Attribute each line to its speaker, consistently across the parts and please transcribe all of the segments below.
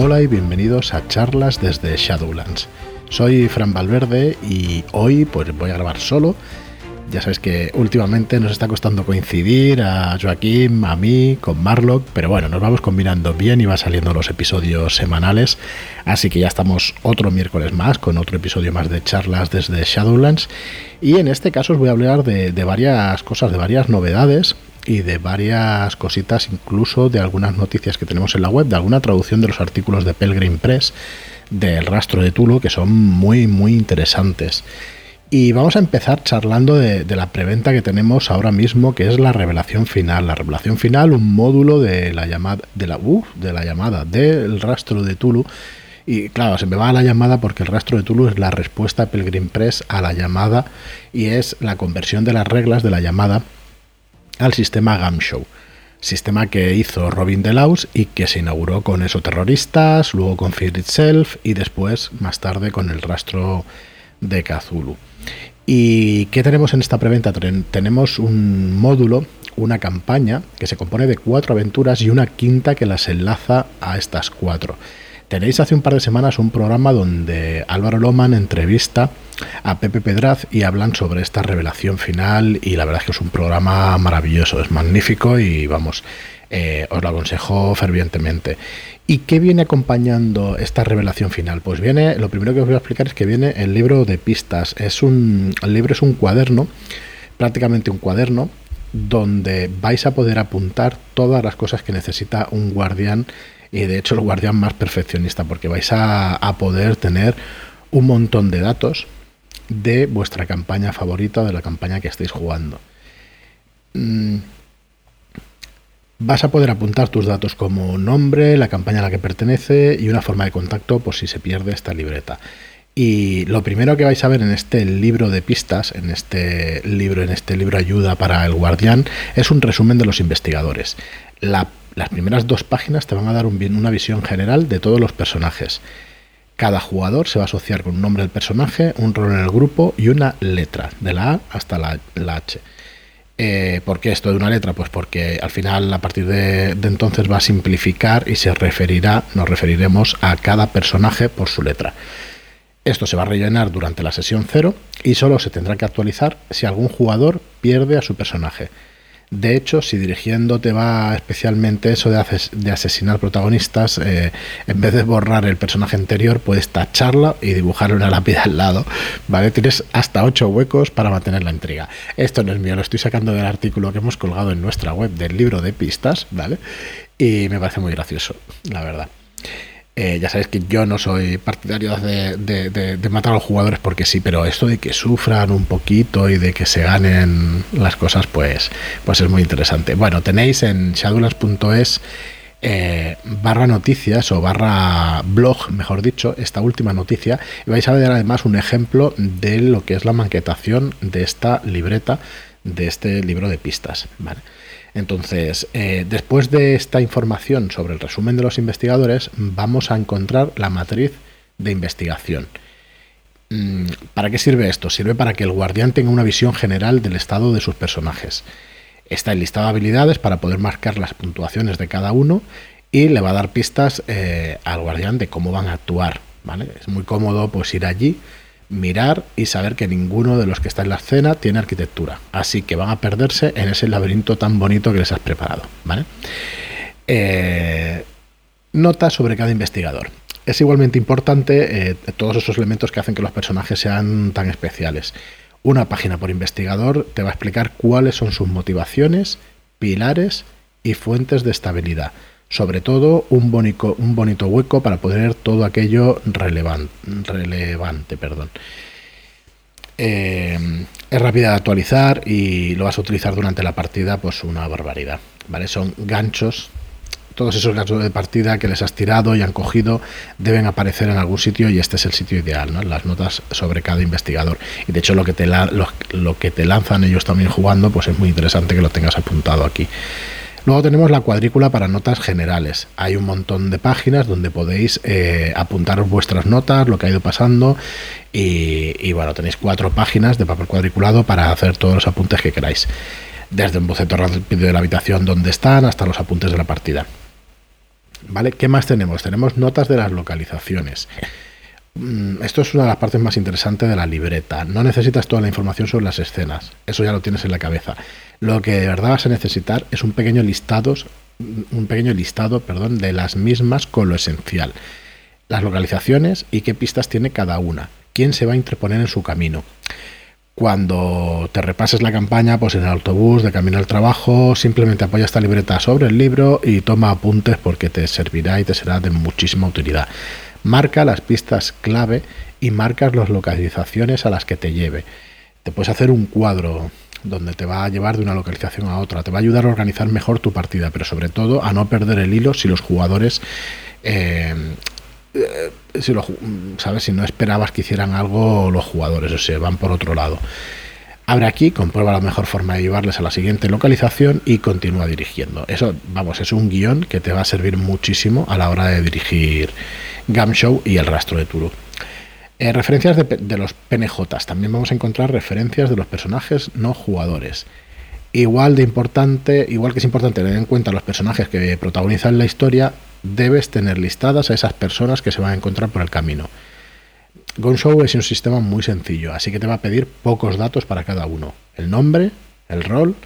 Speaker 1: Hola y bienvenidos a charlas desde Shadowlands. Soy Fran Valverde y hoy pues voy a grabar solo. Ya sabéis que últimamente nos está costando coincidir a Joaquín, a mí, con Marlock, pero bueno, nos vamos combinando bien y va saliendo los episodios semanales. Así que ya estamos otro miércoles más con otro episodio más de charlas desde Shadowlands. Y en este caso os voy a hablar de varias cosas, de varias novedades y de varias cositas, incluso de algunas noticias que tenemos en la web, de alguna traducción de los artículos de Pelgrim Press del rastro de Tulu, que son muy, muy interesantes. Y vamos a empezar charlando de, la preventa que tenemos ahora mismo, que es la revelación final. La revelación final, un módulo de la llamada, de la, de la llamada del rastro de Tulu. Y claro, se me va a la llamada porque el rastro de Tulu es la respuesta Pelgrim Press a la llamada y es la conversión de las reglas de la llamada al sistema Gamshow sistema que hizo Robin Delaus y que se inauguró con eso terroristas, luego con Fear Itself y después, más tarde, con el rastro de Kazulu. ¿Y qué tenemos en esta preventa? Tenemos un módulo, una campaña que se compone de cuatro aventuras y una quinta que las enlaza a estas cuatro. Tenéis hace un par de semanas un programa donde Álvaro Loman entrevista a Pepe Pedraz y hablan sobre esta revelación final y la verdad es que es un programa maravilloso, es magnífico y vamos, eh, os lo aconsejo fervientemente. ¿Y qué viene acompañando esta revelación final? Pues viene, lo primero que os voy a explicar es que viene el libro de pistas. Es un, el libro es un cuaderno, prácticamente un cuaderno, donde vais a poder apuntar todas las cosas que necesita un guardián y de hecho el guardián más perfeccionista, porque vais a, poder tener un montón de datos de vuestra campaña favorita, de la campaña que estéis jugando. Mm, vas a poder apuntar tus datos como nombre, la campaña a la que pertenece y una forma de contacto por si se pierde esta libreta. Y lo primero que vais a ver en este libro de pistas, en este libro, en este libro ayuda para el guardián, es un resumen de los investigadores. La las primeras dos páginas te van a dar una visión general de todos los personajes. Cada jugador se va a asociar con un nombre del personaje, un rol en el grupo y una letra, de la A hasta la, H. Eh, ¿Por qué esto de una letra? Pues porque al final, a partir de, de, entonces, va a simplificar y se referirá, nos referiremos a cada personaje por su letra. Esto se va a rellenar durante la sesión cero y solo se tendrá que actualizar si algún jugador pierde a su personaje. De hecho, si dirigiendo te va especialmente eso de, asesinar protagonistas, eh, en vez de borrar el personaje anterior, puedes tacharla y dibujarle una lápida al lado. ¿Vale? Tienes hasta ocho huecos para mantener la intriga. Esto no es mío, lo estoy sacando del artículo que hemos colgado en nuestra web del libro de pistas, ¿vale? Y me parece muy gracioso, la verdad. Eh, ya sabéis que yo no soy partidario de, matar a los jugadores porque sí, pero esto de que sufran un poquito y de que se ganen las cosas, pues, pues es muy interesante. Bueno, tenéis en shadowlands.es eh, barra noticias o barra blog, mejor dicho, esta última noticia y vais a ver además un ejemplo de lo que es la maquetación de esta libreta, de este libro de pistas. ¿vale? Entonces, eh, después de esta información sobre el resumen de los investigadores, vamos a encontrar la matriz de investigación. Mm, ¿Para qué sirve esto? Sirve para que el guardián tenga una visión general del estado de sus personajes. Está enlistado de habilidades para poder marcar las puntuaciones de cada uno y le va a dar pistas eh, al guardián de cómo van a actuar. ¿vale? Es muy cómodo pues ir allí, mirar y saber que ninguno de los que está en la escena tiene arquitectura. Así que van a perderse en ese laberinto tan bonito que les has preparado. ¿vale? Eh, nota sobre cada investigador. Es igualmente importante eh, todos esos elementos que hacen que los personajes sean tan especiales. Una página por investigador te va a explicar cuáles son sus motivaciones, pilares y fuentes de estabilidad sobre todo un, bonito, un bonito hueco para poder todo aquello relevante. perdón. Eh, es rápida de actualizar y lo vas a utilizar durante la partida, pues una barbaridad. ¿vale? Son ganchos. Todos esos ganchos de partida que les has tirado y han cogido deben aparecer en algún sitio y este es el sitio ideal, ¿no? las notas sobre cada investigador. Y de hecho lo que te, lo que te lanzan ellos también jugando, pues es muy interesante que lo tengas apuntado aquí. Luego tenemos la cuadrícula para notas generales. Hay un montón de páginas donde podéis eh, apuntar vuestras notas, lo que ha ido pasando y, bueno, tenéis cuatro páginas de papel cuadriculado para hacer todos los apuntes que queráis. Desde un boceto rápido de la habitación donde están hasta los apuntes de la partida. ¿Vale? ¿Qué más tenemos? Tenemos notas de las localizaciones. Mm, esto es una de las partes más interesantes de la libreta. No necesitas toda la información sobre las escenas. Eso ya lo tienes en la cabeza. Lo que de verdad vas a necesitar es un pequeño listado, un pequeño listado, perdón, de las mismas con lo esencial. Las localizaciones y qué pistas tiene cada una. Quién se va a interponer en su camino cuando te repases la campaña, pues en el autobús, de camino al trabajo, simplemente apoya esta libreta sobre el libro y toma apuntes porque te servirá y te será de muchísima utilidad. Marca las pistas clave y marcas las localizaciones a las que te lleve. Te puedes hacer un cuadro donde te va a llevar de una localización a otra, te va a ayudar a organizar mejor tu partida, pero sobre todo a no perder el hilo si los jugadores eh, eh, si lo, ¿sabes? Si no esperabas que hicieran algo los jugadores, o sea, van por otro lado. Abre aquí, comprueba la mejor forma de llevarles a la siguiente localización y continúa dirigiendo. Eso, vamos, es un guion que te va a servir muchísimo a la hora de dirigir Gam Show y el rastro de Turu. Eh, referencias de, de, los PNJs. También vamos a encontrar referencias de los personajes no jugadores. Igual de importante, igual que es importante tener en cuenta los personajes que protagonizan la historia, debes tener listadas a esas personas que se van a encontrar por el camino. Gonshow es un sistema muy sencillo, así que te va a pedir pocos datos para cada uno. El nombre, el rol,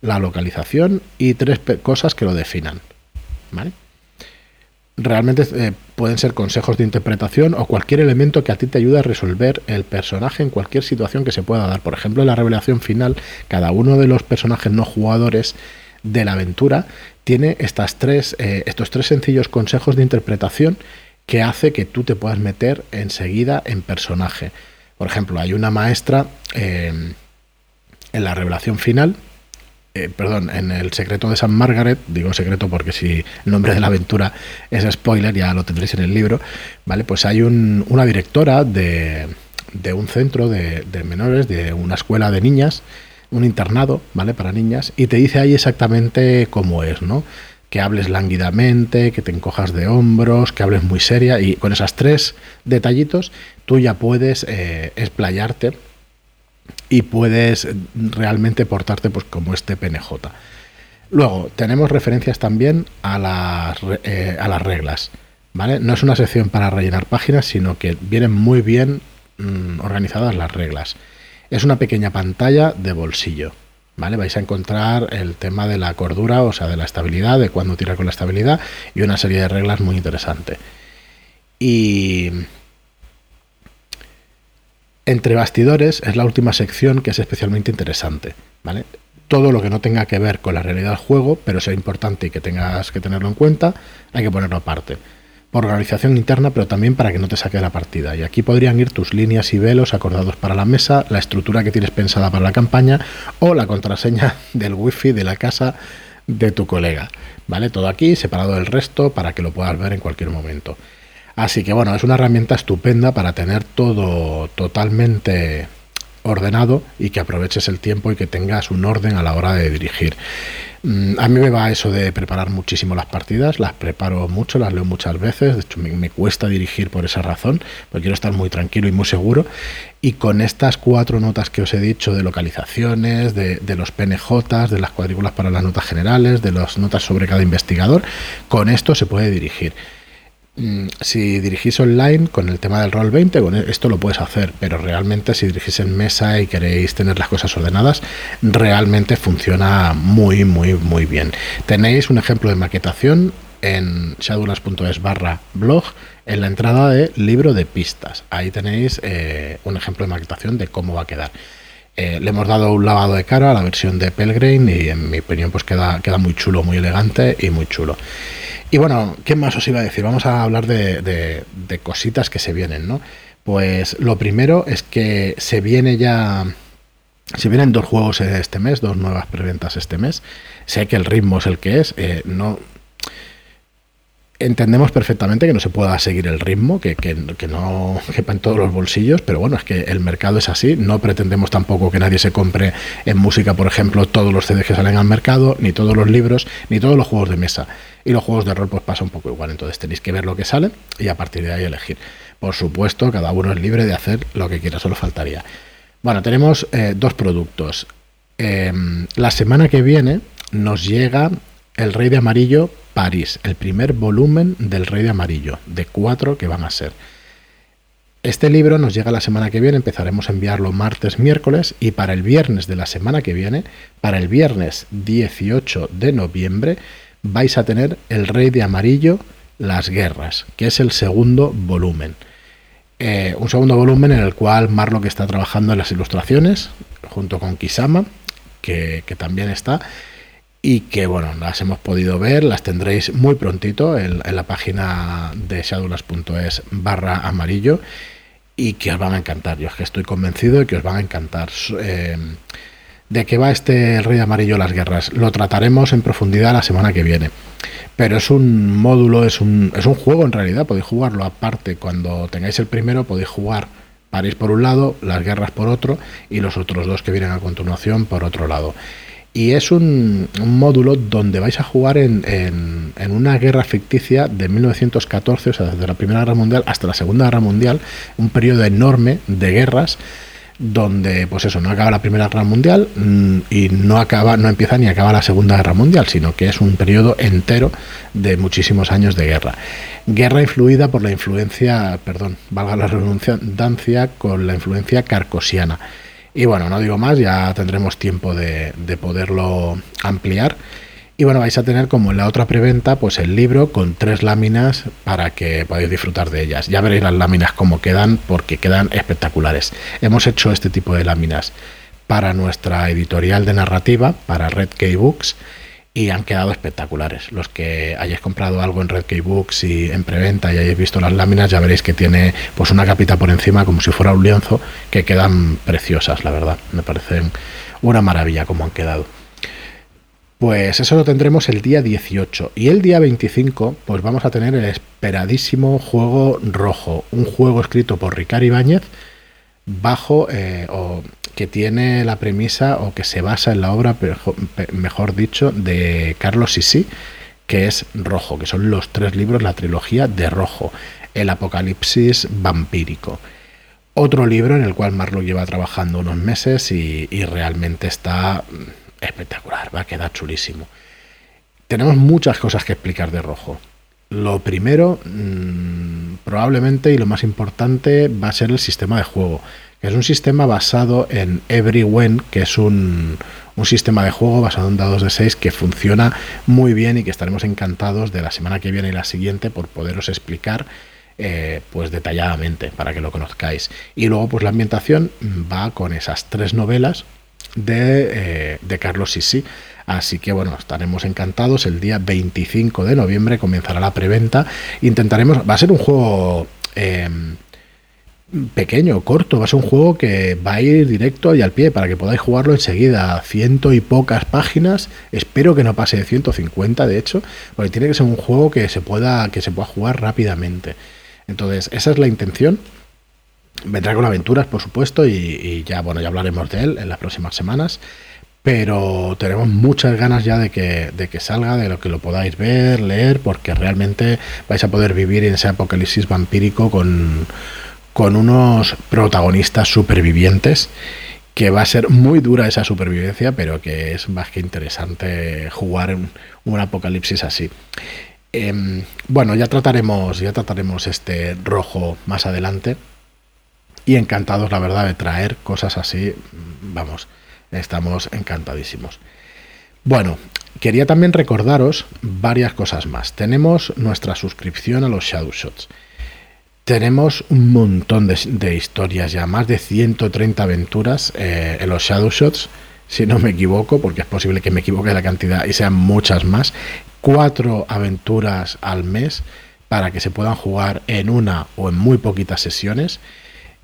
Speaker 1: la localización y tres cosas que lo definan. Realmente eh, pueden ser consejos de interpretación o cualquier elemento que a ti te ayude a resolver el personaje en cualquier situación que se pueda dar. Por ejemplo, en la revelación final, cada uno de los personajes no jugadores de la aventura tiene estas tres, eh, estos tres sencillos consejos de interpretación que hace que tú te puedas meter enseguida en personaje. Por ejemplo, hay una maestra eh, en la revelación final, eh, perdón, en el secreto de San Margaret, digo secreto porque si el nombre de la aventura es spoiler, ya lo tendréis en el libro, ¿vale? Pues hay una directora de, de un centro de menores, de una escuela de niñas, un internado, ¿vale? Para niñas, y te dice ahí exactamente cómo es, ¿no? Que hables lánguidamente, que te encojas de hombros, que hables muy seria, y con esos tres detallitos tú ya puedes eh, explayarte y puedes realmente portarte pues como este PNJ. Luego, tenemos referencias también a las, eh, a las reglas. ¿vale? No es una sección para rellenar páginas, sino que vienen muy bien mm, organizadas las reglas. Es una pequeña pantalla de bolsillo. ¿Vale? Vais a encontrar el tema de la cordura, o sea, de la estabilidad, de cuándo tirar con la estabilidad y una serie de reglas muy interesante. Y entre bastidores es la última sección que es especialmente interesante, ¿vale? Todo lo que no tenga que ver con la realidad del juego, pero sea importante y que tengas que tenerlo en cuenta, hay que ponerlo aparte por organización interna, pero también para que no te saque la partida. Y aquí podrían ir tus líneas y velos acordados para la mesa, la estructura que tienes pensada para la campaña o la contraseña del wifi de la casa de tu colega. ¿Vale? Todo aquí separado del resto para que lo puedas ver en cualquier momento. Así que bueno, es una herramienta estupenda para tener todo totalmente ordenado y que aproveches el tiempo y que tengas un orden a la hora de dirigir. Mm, a mí me va eso de preparar muchísimo las partidas, las preparo mucho, las leo muchas veces, de hecho me, cuesta dirigir por esa razón, porque quiero estar muy tranquilo y muy seguro. Y con estas cuatro notas que os he dicho de localizaciones, de, de los PNJs, de las cuadrículas para las notas generales, de las notas sobre cada investigador, con esto se puede dirigir. Mm, si dirigís online con el tema del rol 20, con esto lo puedes hacer, pero realmente si dirigís en mesa y queréis tener las cosas ordenadas, realmente funciona muy, muy, muy bien. Tenéis un ejemplo de maquetación en shadowlands.es barra blog en la entrada de libro de pistas. Ahí tenéis eh, un ejemplo de maquetación de cómo va a quedar. Eh, le hemos dado un lavado de cara a la versión de Pelgrane y en mi opinión pues queda, queda muy chulo, muy elegante y muy chulo. Y bueno, ¿qué más os iba a decir? Vamos a hablar de, cositas que se vienen, ¿no? Pues lo primero es que se viene ya. Se vienen dos juegos este mes, dos nuevas preventas este mes. Sé que el ritmo es el que es. Eh, no, entendemos perfectamente que no se pueda seguir el ritmo, que, que, no quepa en todos los bolsillos, pero bueno, es que el mercado es así. No pretendemos tampoco que nadie se compre en música, por ejemplo, todos los CDs que salen al mercado, ni todos los libros, ni todos los juegos de mesa. Y los juegos de rol pues pasa un poco igual. Entonces tenéis que ver lo que sale y a partir de ahí elegir. Por supuesto, cada uno es libre de hacer lo que quiera, solo faltaría. Bueno, tenemos eh, dos productos. Em, la semana que viene nos llega el Rey de Amarillo París, el primer volumen del Rey de Amarillo, de cuatro que van a ser. Este libro nos llega la semana que viene, empezaremos a enviarlo martes, miércoles y para el viernes de la semana que viene, para el viernes 18 de noviembre, vais a tener El Rey de Amarillo, Las Guerras, que es el segundo volumen. Eh, un segundo volumen en el cual Marlock está trabajando en las ilustraciones, junto con Kisama, que, también está, y que bueno, las hemos podido ver, las tendréis muy prontito en, la página de shadowlands.es barra amarillo y que os van a encantar. Yo es que estoy convencido de que os van a encantar. Eh, ¿De qué va este Rey Amarillo las guerras? Lo trataremos en profundidad la semana que viene. Pero es un módulo, es un, es un juego en realidad, podéis jugarlo aparte. Cuando tengáis el primero podéis jugar París por un lado, las guerras por otro y los otros dos que vienen a continuación por otro lado. Y es un, módulo donde vais a jugar en, en, una guerra ficticia de 1914, o sea, desde la Primera Guerra Mundial hasta la Segunda Guerra Mundial, un periodo enorme de guerras donde pues eso no acaba la primera guerra mundial mm, y no acaba no empieza ni acaba la segunda guerra mundial sino que es un periodo entero de muchísimos años de guerra. Guerra influida por la influencia perdón valga la redundancia con la influencia carcosiana y bueno no digo más ya tendremos tiempo de, de poderlo ampliar y bueno, vais a tener como en la otra preventa, pues el libro con tres láminas para que podáis disfrutar de ellas. Ya veréis las láminas cómo quedan, porque quedan espectaculares. Hemos hecho este tipo de láminas para nuestra editorial de narrativa, para Red Key Books, y han quedado espectaculares. Los que hayáis comprado algo en Red Key Books y en preventa y hayáis visto las láminas, ya veréis que tiene pues una capita por encima como si fuera un lienzo, que quedan preciosas, la verdad. Me parecen una maravilla como han quedado. Pues eso lo tendremos el día 18. Y el día 25, pues vamos a tener el esperadísimo juego rojo. Un juego escrito por Ricardo Ibáñez, bajo, eh, que tiene la premisa, o que se basa en la obra, mejor dicho, de Carlos Sisi, que es Rojo, que son los tres libros, la trilogía de Rojo, el apocalipsis vampírico. Otro libro en el cual Marlo lleva trabajando unos meses y realmente está espectacular, va a quedar chulísimo. Tenemos muchas cosas que explicar de rojo. Lo primero, mm, probablemente y lo más importante, va a ser el sistema de juego, que es un sistema basado en Everywhen, que es un, un sistema de juego basado en dados de 6 que funciona muy bien y que estaremos encantados de la semana que viene y la siguiente por poderos explicar eh, pues detalladamente para que lo conozcáis. Y luego pues la ambientación va con esas tres novelas de, eh, de Carlos Sisi. Así que bueno, estaremos encantados. El día 25 de noviembre comenzará la preventa. Intentaremos, va a ser un juego em, pequeño, corto, va a ser un juego que va a ir directo y al pie para que podáis jugarlo enseguida. Ciento y pocas páginas. Espero que no pase de 150, de hecho, porque tiene que ser un juego que se pueda, que se pueda jugar rápidamente. Entonces, esa es la intención. Vendrá con aventuras, por supuesto, y, ya, bueno, ya hablaremos de él en las próximas semanas. Pero tenemos muchas ganas ya de que, de que salga, de lo que lo podáis ver, leer, porque realmente vais a poder vivir en ese apocalipsis vampírico con, con unos protagonistas supervivientes que va a ser muy dura esa supervivencia, pero que es más que interesante jugar un, un apocalipsis así. Em, bueno, ya trataremos, ya trataremos este rojo más adelante y encantados, la verdad, de traer cosas así. Vamos, estamos encantadísimos. Bueno, quería también recordaros varias cosas más. Tenemos nuestra suscripción a los Shadow Shots. Tenemos un montón de, historias ya, más de 130 aventuras eh, en los Shadow Shots, si no me equivoco, porque es posible que me equivoque la cantidad y sean muchas más. Cuatro aventuras al mes para que se puedan jugar en una o en muy poquitas sesiones.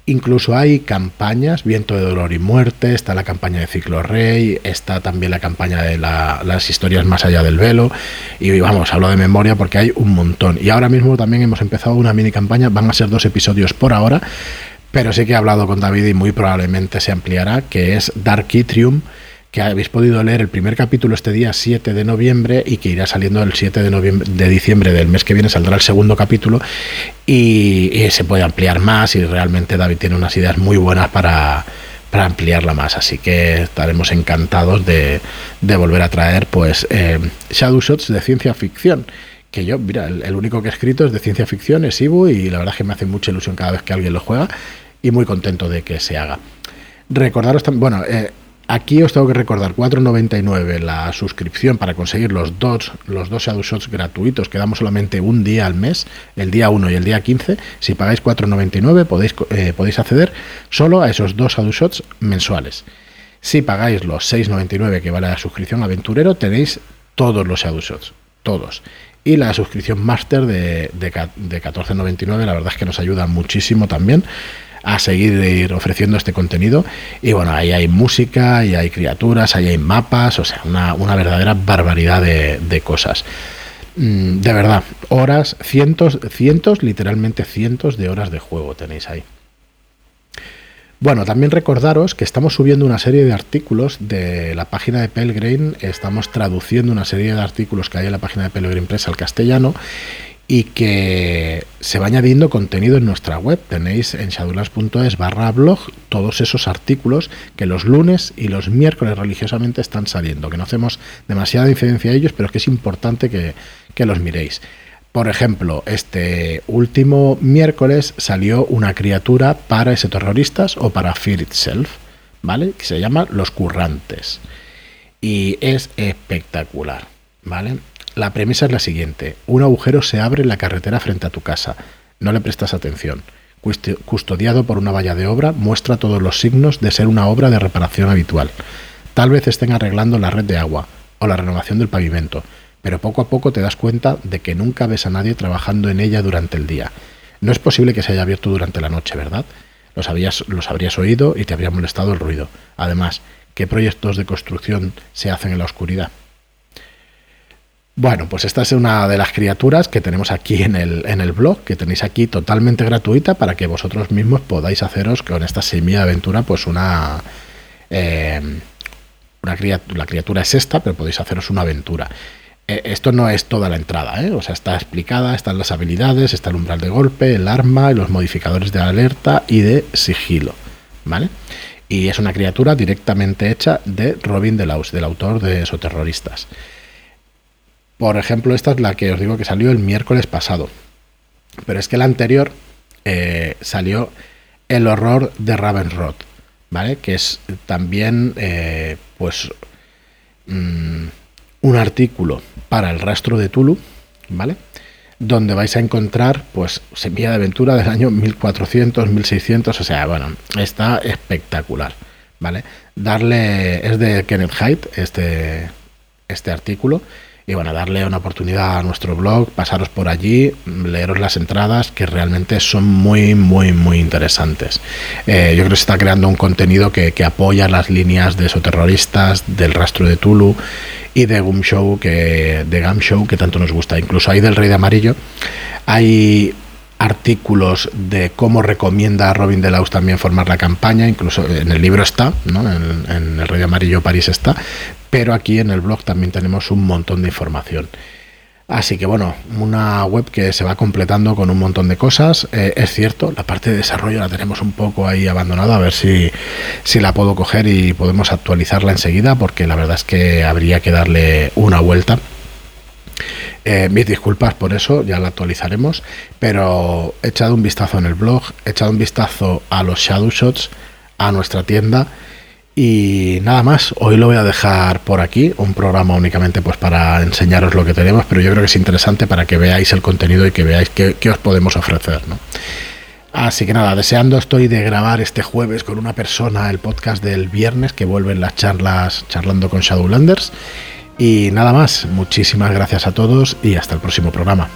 Speaker 1: Incluso hay campañas, Viento de Dolor y Muerte, está la campaña de Ciclo Rey, está también la campaña de las historias más allá del velo. Y vamos, hablo de memoria porque hay un montón. Y ahora mismo también hemos empezado una mini campaña, van a ser dos episodios por ahora, pero sí que he hablado con David y muy probablemente se ampliará, que es Dark Itrium que habéis podido leer el primer capítulo este día 7 de noviembre y que irá saliendo el 7 de, noviembre, de diciembre del mes que viene, saldrá el segundo capítulo y, se puede ampliar más y realmente David tiene unas ideas muy buenas para, para ampliarla más. Así que estaremos encantados de, volver a traer pues eh, Shadow Shots de ciencia ficción. Que yo, mira, el, único que he escrito es de ciencia ficción, es Ibu, y la verdad es que me hace mucha ilusión cada vez que alguien lo juega y muy contento de que se haga. Recordaros también, bueno, eh, Aquí os tengo que recordar 4.99 la suscripción para conseguir los dos los dos Shadow gratuitos que damos solamente un día al mes, el día 1 y el día 15. Si pagáis 4.99 podéis, eh, podéis acceder solo a esos dos Shadow Shots mensuales. Si pagáis los 6.99 que vale la suscripción aventurero, tenéis todos los Shadow todos. Y la suscripción Master de, de, de 14.99, la verdad es que nos ayuda muchísimo también a seguir ofreciendo este contenido. Y bueno, ahí hay música, y hay criaturas, ahí hay mapas, o sea, una, verdadera barbaridad de, cosas. Mm, de verdad, horas, cientos, cientos, literalmente cientos de horas de juego tenéis ahí. Bueno, también recordaros que estamos subiendo una serie de artículos de la página de Pelgrim, estamos traduciendo una serie de artículos que hay en la página de Pelgrim Press al castellano y que se va añadiendo contenido en nuestra web. Tenéis en shadowlands.es barra blog todos esos artículos que los lunes y los miércoles religiosamente están saliendo, que no hacemos demasiada incidencia a ellos, pero es que es importante que, que los miréis. Por ejemplo, este último miércoles salió una criatura para ese terroristas o para Fear Itself, ¿vale? Que se llama Los Currantes. Y es espectacular, ¿vale? La premisa es la siguiente. Un agujero se abre en la carretera frente a tu casa. No le prestas atención. Custodiado por una valla de obra, muestra todos los signos de ser una obra de reparación habitual. Tal vez estén arreglando la red de agua o la renovación del pavimento, pero poco a poco te das cuenta de que nunca ves a nadie trabajando en ella durante el día. No es posible que se haya abierto durante la noche, ¿verdad? Los, los habrías oído y te habría molestado el ruido. Además, ¿qué proyectos de construcción se hacen en la oscuridad? Bueno, pues esta es una de las criaturas que tenemos aquí en el, en el blog, que tenéis aquí totalmente gratuita para que vosotros mismos podáis haceros con esta semilla de aventura, pues una, eh, una criatura, la criatura es esta, pero podéis haceros una aventura. Eh, esto no es toda la entrada, ¿eh? o sea, está explicada, están las habilidades, está el umbral de golpe, el arma los modificadores de alerta y de sigilo, ¿vale? Y es una criatura directamente hecha de Robin Delaus, del autor de Soterroristas. Por ejemplo, esta es la que os digo que salió el miércoles pasado. Pero es que la anterior eh, salió El horror de Ravenrod, ¿vale? Que es también, eh, pues, mm, un artículo para el rastro de Tulu, ¿vale? Donde vais a encontrar, pues, semilla de aventura del año 1400, 1600, o sea, bueno, está espectacular, ¿vale? Darle, es de Kenneth Haidt, este, este artículo, y bueno, darle una oportunidad a nuestro blog, pasaros por allí, leeros las entradas que realmente son muy, muy, muy interesantes. Eh, yo creo que se está creando un contenido que, apoya las líneas de terroristas del rastro de Tulu y de Gum Show, que, de Gum Show, que tanto nos gusta. Incluso ahí del Rey de Amarillo hay artículos de cómo recomienda a Robin Delaus también formar la campaña, incluso en el libro está, ¿no? en, el Rey Amarillo París está, pero aquí en el blog también tenemos un montón de información. Así que bueno, una web que se va completando con un montón de cosas. Eh, es cierto, la parte de desarrollo la tenemos un poco ahí abandonada, a ver si, si la puedo coger y podemos actualizarla enseguida, porque la verdad es que habría que darle una vuelta. Eh, mis disculpas por eso, ya la actualizaremos, pero he echado un vistazo en el blog, he echado un vistazo a los Shadow Shots, a nuestra tienda y nada más, hoy lo voy a dejar por aquí, un programa únicamente pues para enseñaros lo que tenemos, pero yo creo que es interesante para que veáis el contenido y que veáis qué, os podemos ofrecer. ¿no? Así que nada, deseando estoy de grabar este jueves con una persona el podcast del viernes que vuelven las charlas charlando con Shadowlanders. Y nada más, muchísimas gracias a todos y hasta el próximo programa.